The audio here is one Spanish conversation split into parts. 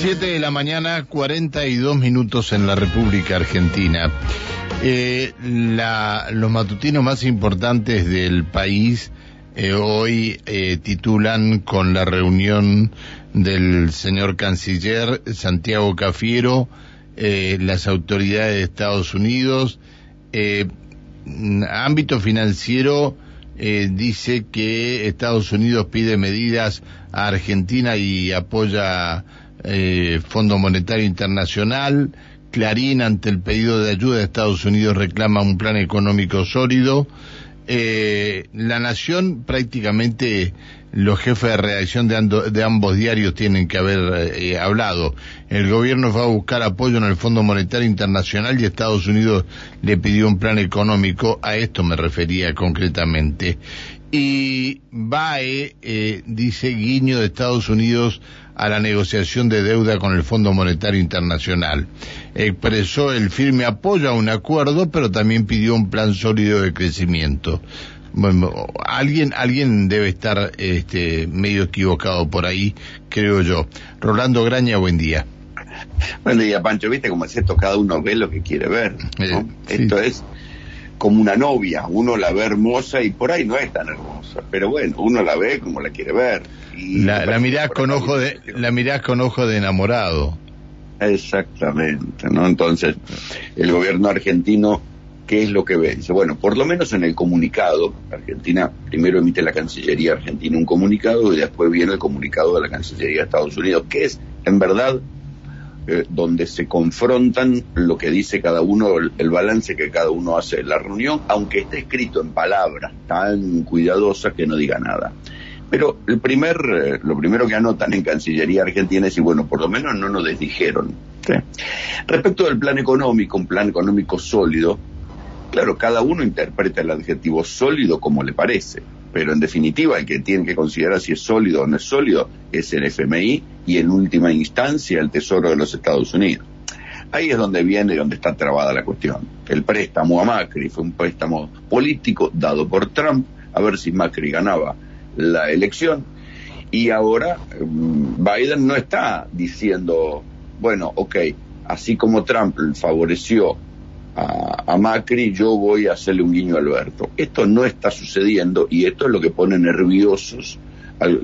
7 de la mañana, 42 minutos en la República Argentina. Eh, la, los matutinos más importantes del país eh, hoy eh, titulan con la reunión del señor canciller Santiago Cafiero, las autoridades de Estados Unidos, ámbito financiero dice que Estados Unidos pide medidas a Argentina y apoya eh, Fondo Monetario Internacional. Clarín, ante el pedido de ayuda de Estados Unidos, reclama un plan económico sólido. Eh, la Nación prácticamente los jefes de redacción de, de ambos diarios tienen que haber eh, hablado. El gobierno va a buscar apoyo en el Fondo Monetario Internacional y Estados Unidos le pidió un plan económico. A esto me refería concretamente. Y BAE eh, dice guiño de Estados Unidos a la negociación de deuda con el Fondo Monetario Internacional. Expresó el firme apoyo a un acuerdo, pero también pidió un plan sólido de crecimiento. Bueno, alguien, alguien debe estar este, medio equivocado por ahí, creo yo. Rolando Graña, buen día. Buen día, Pancho. Viste cómo es esto, cada uno ve lo que quiere ver. ¿no? Eh, sí. Esto es como una novia, uno la ve hermosa y por ahí no es tan hermosa, pero bueno, uno la ve como la quiere ver. Y la, la mirás con ojo de, la mirás con ojo de enamorado. Exactamente, ¿no? Entonces, el gobierno argentino ¿qué es lo que ve? Dice, bueno, por lo menos en el comunicado, Argentina, primero emite la Cancillería Argentina un comunicado y después viene el comunicado de la Cancillería de Estados Unidos, que es, en verdad, eh, donde se confrontan lo que dice cada uno, el, balance que cada uno hace de la reunión, aunque esté escrito en palabras tan cuidadosas que no diga nada. Pero el primer, eh, lo primero que anotan en Cancillería Argentina es, y bueno, por lo menos no nos desdijeron. Respecto del plan económico, un plan económico sólido, Claro, cada uno interpreta el adjetivo sólido como le parece, pero en definitiva el que tiene que considerar si es sólido o no es sólido es el FMI y en última instancia el Tesoro de los Estados Unidos. Ahí es donde viene, donde está trabada la cuestión. El préstamo a Macri fue un préstamo político dado por Trump, a ver si Macri ganaba la elección, y ahora Biden no está diciendo, bueno, ok, así como Trump favoreció a, a, Macri, yo voy a hacerle un guiño a Alberto. Esto no está sucediendo y esto es lo que pone nerviosos al,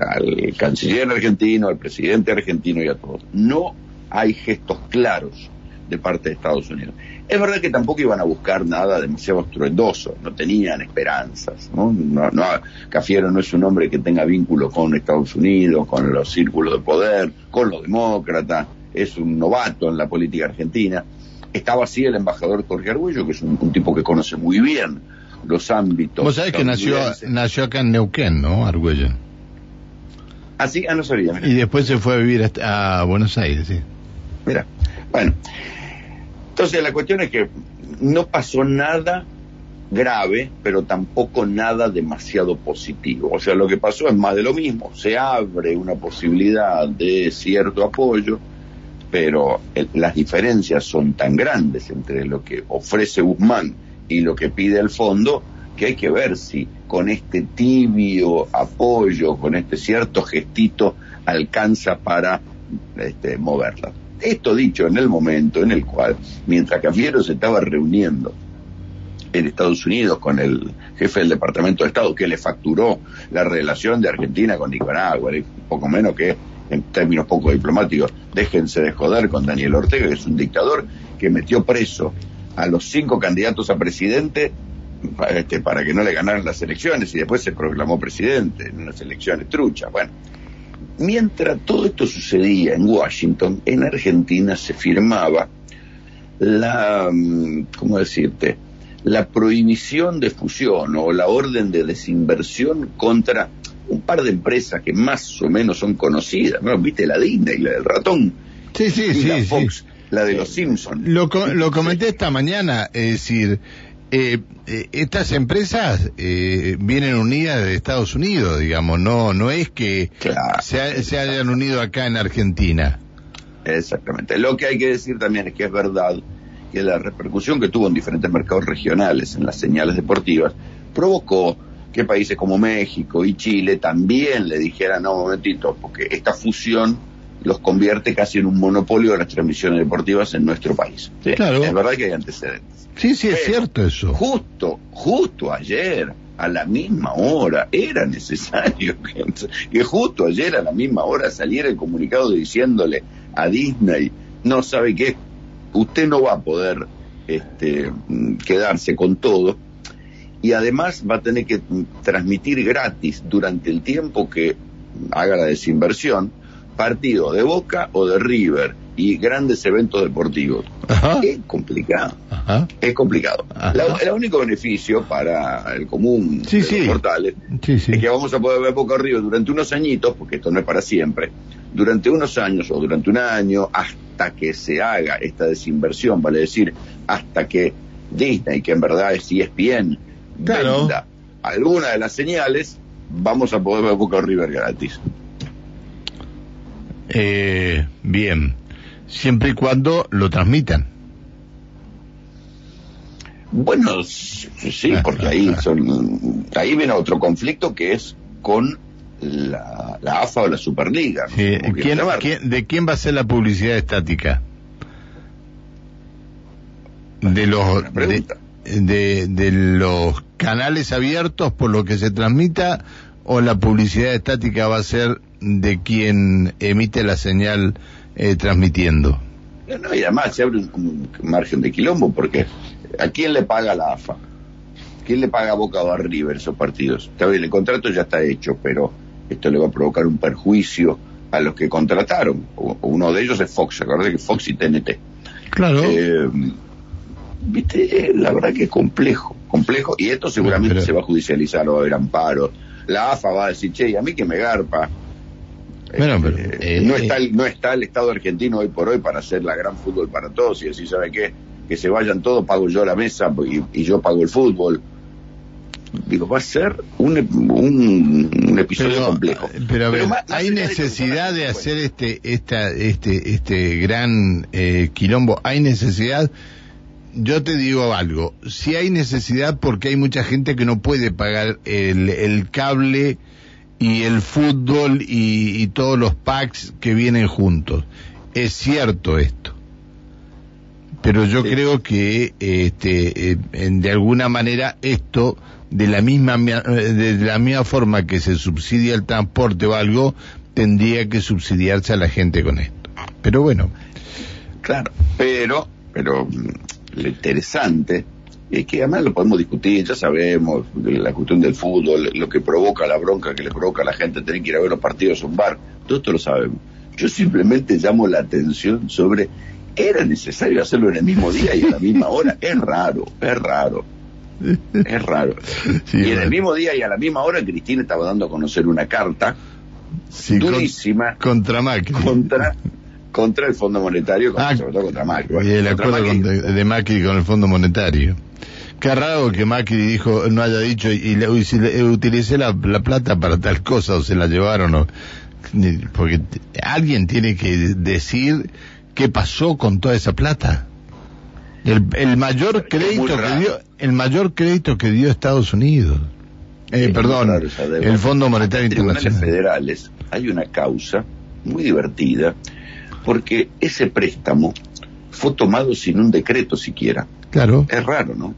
al, canciller argentino, al presidente argentino y a todos. No hay gestos claros de parte de Estados Unidos. Es verdad que tampoco iban a buscar nada demasiado estruendoso, no tenían esperanzas. ¿no? No, no, Cafiero no es un hombre que tenga vínculo con Estados Unidos, con los círculos de poder, con los demócratas, es un novato en la política argentina estaba así el embajador Jorge Arguello, que es un, un, tipo que conoce muy bien los ámbitos. Vos sabés que nació, nació acá en Neuquén, ¿no, Arguello? Ah, sí, ah, no sabía. Mira. Y después se fue a vivir a Buenos Aires, sí. Mira, bueno. Entonces la cuestión es que no pasó nada grave, pero tampoco nada demasiado positivo. O sea, lo que pasó es más de lo mismo. Se abre una posibilidad de cierto apoyo, pero el, las diferencias son tan grandes entre lo que ofrece Guzmán y lo que pide el fondo que hay que ver si con este tibio apoyo, con este cierto gestito, alcanza para este, moverla. Esto dicho en el momento en el cual, mientras Cafiero se estaba reuniendo en Estados Unidos con el jefe del Departamento de Estado que le facturó la relación de Argentina con Nicaragua, poco menos que en términos poco diplomáticos, déjense de joder con Daniel Ortega, que es un dictador que metió preso a los cinco candidatos a presidente este, para que no le ganaran las elecciones y después se proclamó presidente en unas elecciones truchas. Bueno, mientras todo esto sucedía en Washington, en Argentina se firmaba la, ¿cómo decirte? La prohibición de fusión o la orden de desinversión contra un par de empresas que más o menos son conocidas, ¿no? ¿Viste la Disney, la del ratón? Sí, sí, y sí. La Fox, sí. la de los Simpsons. Lo, lo comenté esta mañana, es decir, eh, eh, estas empresas eh, vienen unidas de Estados Unidos, digamos, no no es que claro. se, se, hayan unido acá en Argentina. Exactamente. Lo que hay que decir también es que es verdad que la repercusión que tuvo en diferentes mercados regionales en las señales deportivas provocó que países como México y Chile también le dijeran, no, momentito, porque esta fusión los convierte casi en un monopolio de las transmisiones deportivas en nuestro país. Claro. Es verdad que hay antecedentes. Sí, sí, es cierto eso. Justo, justo ayer, a la misma hora, era necesario que, que justo ayer a la misma hora saliera el comunicado diciéndole a Disney, no sabe qué, usted no va a poder este, quedarse con todo y además va a tener que transmitir gratis durante el tiempo que haga la desinversión partido de Boca o de River y grandes eventos deportivos. Es complicado. Es complicado. el único beneficio para el común de los mortales es que vamos a poder ver Boca o River durante unos añitos, porque esto no es para siempre, durante unos años o durante un año hasta que se haga esta desinversión, vale decir, hasta que Disney, que en verdad es ESPN, claro. venda alguna de las señales, vamos a poder ver Boca River gratis. Eh, bien, siempre y cuando lo transmitan. Bueno, sí, porque ahí son, ahí viene otro conflicto que es con la, AFA o la Superliga. de quién va a ser la publicidad estática? De los de, de, los canales abiertos por lo que se transmita o la publicidad estática va a ser de quien emite la señal eh, transmitiendo. No, y además se abre un, margen de quilombo, porque ¿a quién le paga la AFA? ¿Quién le paga a Boca o a River esos partidos? Está bien, el contrato ya está hecho, pero esto le va a provocar un perjuicio a los que contrataron. Uno de ellos es Fox, acuérdate que Fox y TNT. Claro. Eh, viste, la verdad que es complejo, complejo, y esto seguramente se va a judicializar o va a haber amparo. La AFA va a decir, che, a mí que me garpa, bueno, pero, eh, no, está el, no está el Estado argentino hoy por hoy para hacer la gran fútbol para todos y decir, ¿sabe qué? Que se vayan todos, pago yo la mesa y, yo pago el fútbol. Digo, va a ser un, un, episodio complejo. Pero ver, hay necesidad de, hacer este, esta, este, este gran eh, quilombo. Hay necesidad yo te digo algo, si hay necesidad porque hay mucha gente que no puede pagar el, el cable y el fútbol y, todos los packs que vienen juntos. Es cierto esto. Pero yo creo que este, eh, de alguna manera esto, de la misma de la misma forma que se subsidia el transporte o algo, tendría que subsidiarse a la gente con esto. Pero bueno. Claro, pero, pero lo interesante es que además lo podemos discutir, ya sabemos, la cuestión del fútbol, lo que provoca la bronca que le provoca a la gente tener que ir a ver los partidos a un bar, todo esto lo sabemos. Yo simplemente llamo la atención sobre, ¿era necesario hacerlo en el mismo día y a la misma hora? Es raro, es raro. Es raro. y en el mismo día y a la misma hora Cristina estaba dando a conocer una carta durísima contra Macri. Contra contra el Fondo Monetario, ah, sobre todo contra Macri. y el acuerdo de Macri con el Fondo Monetario. Qué raro que Macri dijo, no haya dicho, y, le, si le, utilicé la, plata para tal cosa o se la llevaron, o, porque alguien tiene que decir qué pasó con toda esa plata. El, mayor crédito que dio, el mayor crédito que dio Estados Unidos. Eh, perdón, el Fondo Monetario Internacional. federales hay una causa muy divertida porque ese préstamo fue tomado sin un decreto siquiera. Claro. Es raro, ¿no?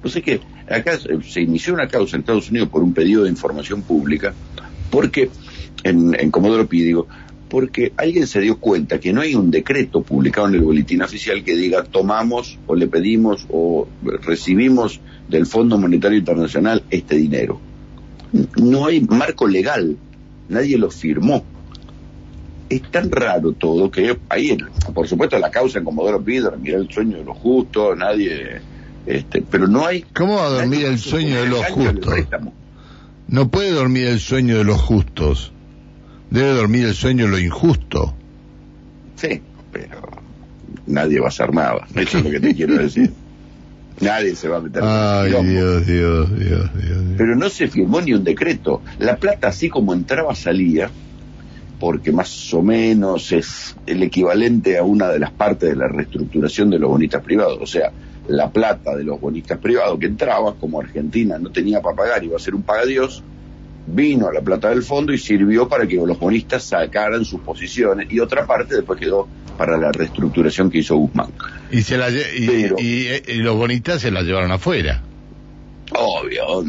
Pues es que acá se inició una causa en Estados Unidos por un pedido de información pública, porque, en, en Comodoro Pi, digo, porque alguien se dio cuenta que no hay un decreto publicado en el boletín oficial que diga tomamos o le pedimos o recibimos del Fondo Monetario Internacional este dinero. No hay marco legal, nadie lo firmó es tan raro todo que ahí, por supuesto, la causa en Comodoro Pi mira el sueño de los justos, nadie, este, pero no hay. ¿Cómo va a dormir el sueño de los justos? No puede dormir el sueño de los justos. Debe dormir el sueño de lo injusto. Sí, pero nadie va a ser nada. Eso es lo que te quiero decir. Nadie se va a meter. Ay, Dios, Dios, Dios, Dios, Pero no se firmó ni un decreto. La plata, así como entraba, salía porque más o menos es el equivalente a una de las partes de la reestructuración de los bonistas privados. O sea, la plata de los bonistas privados que entraba, como Argentina no tenía para pagar, iba a ser un pagadios, vino la plata del fondo y sirvió para que los bonistas sacaran sus posiciones y otra parte después quedó para la reestructuración que hizo Guzmán. Y, se la, y, los bonistas se la llevaron afuera. Obvio,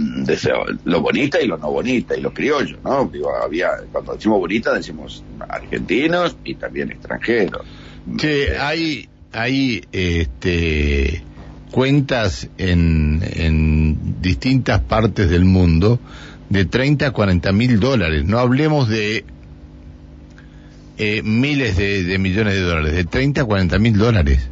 los bonistas y los no bonistas y los criollos, ¿no? había, cuando decimos bonistas decimos argentinos y también extranjeros. Que hay, hay este, cuentas en, en distintas partes del mundo de 30 a 40 mil dólares. No hablemos de eh, miles de, millones de dólares, de 30 a 40 mil dólares.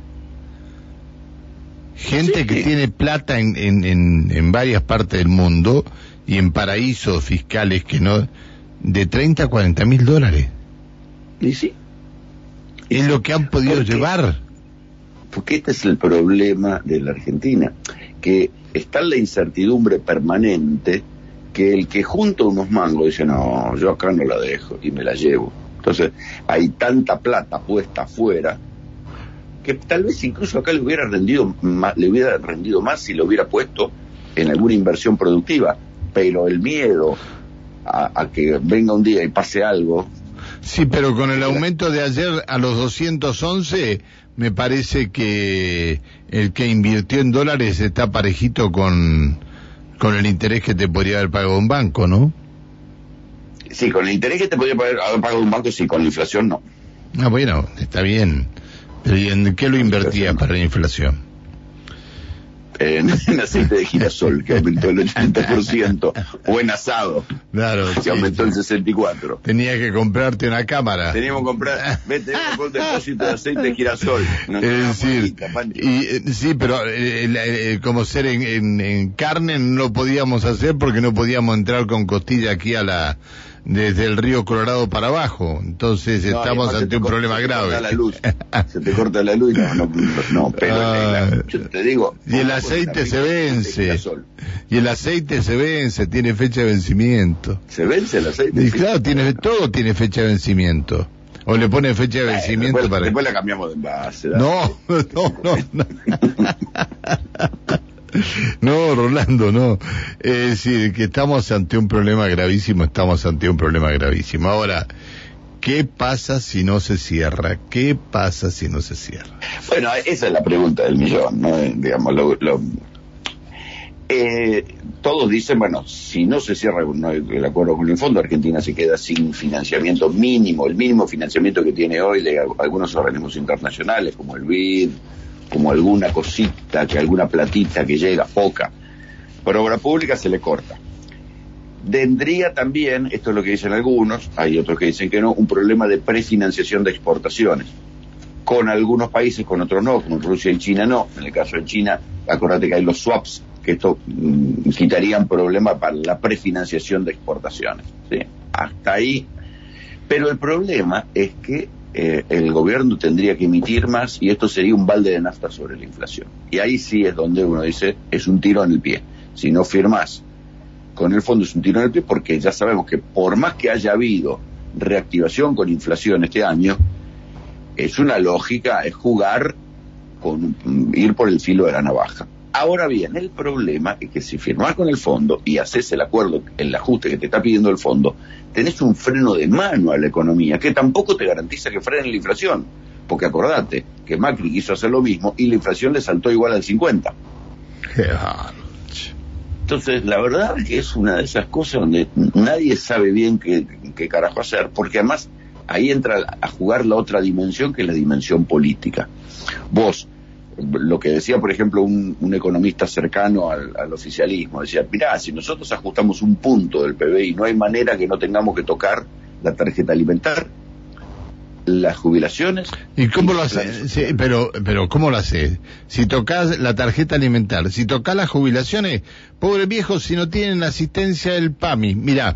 Gente que tiene plata en, en, en, varias partes del mundo y en paraísos fiscales que no, de 30 a 40 mil dólares. Y sí. Es lo que han podido llevar. Porque este es el problema de la Argentina, que está la incertidumbre permanente que el que junta unos mangos dice, no, yo acá no la dejo y me la llevo. Entonces, hay tanta plata puesta afuera que tal vez incluso acá le hubiera rendido más, le hubiera rendido más si lo hubiera puesto en alguna inversión productiva, pero el miedo a, que venga un día y pase algo. Sí, pero con el aumento de ayer a los 211, me parece que el que invirtió en dólares está parejito con, con el interés que te podría haber pagado un banco, ¿no? Sí, con el interés que te podría haber pagado un banco, sí, con la inflación no. Ah, bueno, está bien. ¿Y en qué lo invertías para la inflación? en, aceite de girasol, que aumentó el 80%, o en asado, claro, que aumentó el 64%. Tenía que comprarte una cámara. Teníamos que comprar, vete, un depósito de aceite de girasol. es decir, y, eh, sí, pero eh, eh, como ser en, en carne no podíamos hacer porque no podíamos entrar con costilla aquí a la desde el río Colorado para abajo. Entonces estamos ante un problema grave. Se te corta la luz. se te corta la luz y no, no, no pero ah, yo te digo. Y el aceite se vence. Y el aceite se vence, tiene fecha de vencimiento. ¿Se vence el aceite? Y claro, tiene, todo tiene fecha de vencimiento. O le pone fecha de vencimiento después, para... Después la cambiamos de envase. No, no, no. no. No, Rolando, no. Es decir, que estamos ante un problema gravísimo, estamos ante un problema gravísimo. Ahora, ¿qué pasa si no se cierra? ¿Qué pasa si no se cierra? Bueno, esa es la pregunta del millón, ¿no? Digamos, lo, eh, todos dicen, bueno, si no se cierra el acuerdo con el fondo, Argentina se queda sin financiamiento mínimo, el mínimo financiamiento que tiene hoy de algunos organismos internacionales como el BID, como alguna cosita, que alguna platita que llega, poca. Por obra pública se le corta. Tendría también, esto es lo que dicen algunos, hay otros que dicen que no, un problema de prefinanciación de exportaciones. Con algunos países, con otros no, como Rusia y China no. En el caso de China, acuérdate que hay los swaps, que esto mm, quitarían problema para la prefinanciación de exportaciones. ¿sí? Hasta ahí. Pero el problema es que eh, el gobierno tendría que emitir más y esto sería un balde de nafta sobre la inflación. Y ahí sí es donde uno dice, es un tiro en el pie. Si no firmas con el fondo es un tiro en el pie porque ya sabemos que por más que haya habido reactivación con inflación este año, es una lógica, es jugar con ir por el filo de la navaja. Ahora bien, el problema es que si firmás con el fondo y haces el acuerdo, el ajuste que te está pidiendo el fondo, tenés un freno de mano a la economía que tampoco te garantiza que frene la inflación. Porque acordate que Macri quiso hacer lo mismo y la inflación le saltó igual al 50. Entonces, la verdad es que es una de esas cosas donde nadie sabe bien qué, qué carajo hacer, porque además ahí entra a jugar la otra dimensión que es la dimensión política. Vos, lo que decía, por ejemplo, un, economista cercano al, oficialismo, decía, mirá, si nosotros ajustamos un punto del PBI, no hay manera que no tengamos que tocar la tarjeta alimentar, las jubilaciones. ¿Y cómo lo hace? pero, pero, ¿cómo lo hace? Si tocas la tarjeta alimentar, si tocas las jubilaciones, pobre viejo, si no tienen asistencia del PAMI, mirá,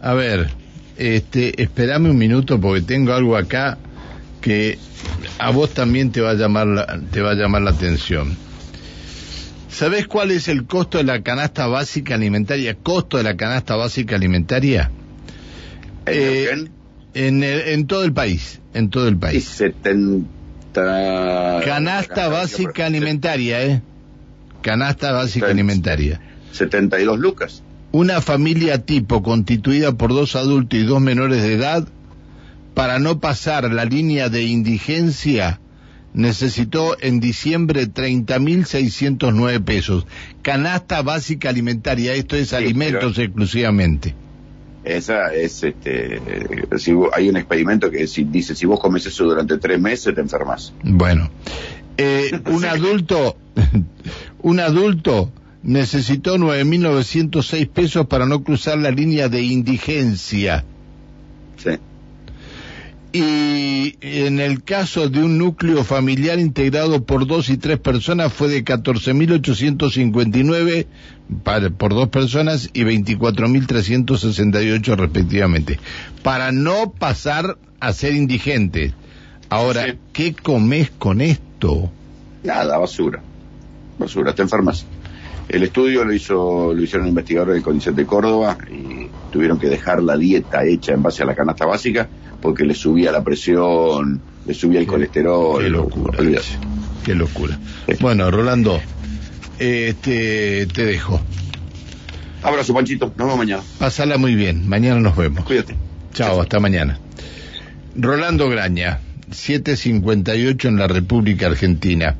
a ver, este, espérame un minuto porque tengo algo acá que a vos también te va a llamar la, te va a llamar la atención. ¿Sabés cuál es el costo de la canasta básica alimentaria? ¿Costo de la canasta básica alimentaria? Eh, en, en todo el país, en todo el país. 70... Canasta básica alimentaria, ¿eh? Canasta básica alimentaria. 72 lucas. una familia tipo constituida por dos adultos y dos menores de edad, para no pasar la línea de indigencia, necesitó en diciembre 30.609 pesos. Canasta básica alimentaria, esto es alimentos exclusivamente. Esa es, este, si hay un experimento que dice, si vos comes eso durante tres meses, te enfermas. Bueno, eh, un adulto, un adulto necesitó 9.906 pesos para no cruzar la línea de indigencia. Sí. Y en el caso de un núcleo familiar integrado por dos y tres personas fue de 14.859 por dos personas y 24.368 respectivamente. Para no pasar a ser indigente. Ahora, ¿qué comes con esto? Nada, basura. Basura, te enfermas. El estudio lo hizo, lo hicieron investigadores del CONICET de Córdoba y tuvieron que dejar la dieta hecha en base a la canasta básica porque le subía la presión, le subía el colesterol. Qué locura. Qué locura. Bueno, Rolando, este, te dejo. Abrazo, Panchito. Nos vemos mañana. Pásala muy bien. Mañana nos vemos. Cuídate. Chao, hasta mañana. Rolando Graña, 758 en la República Argentina.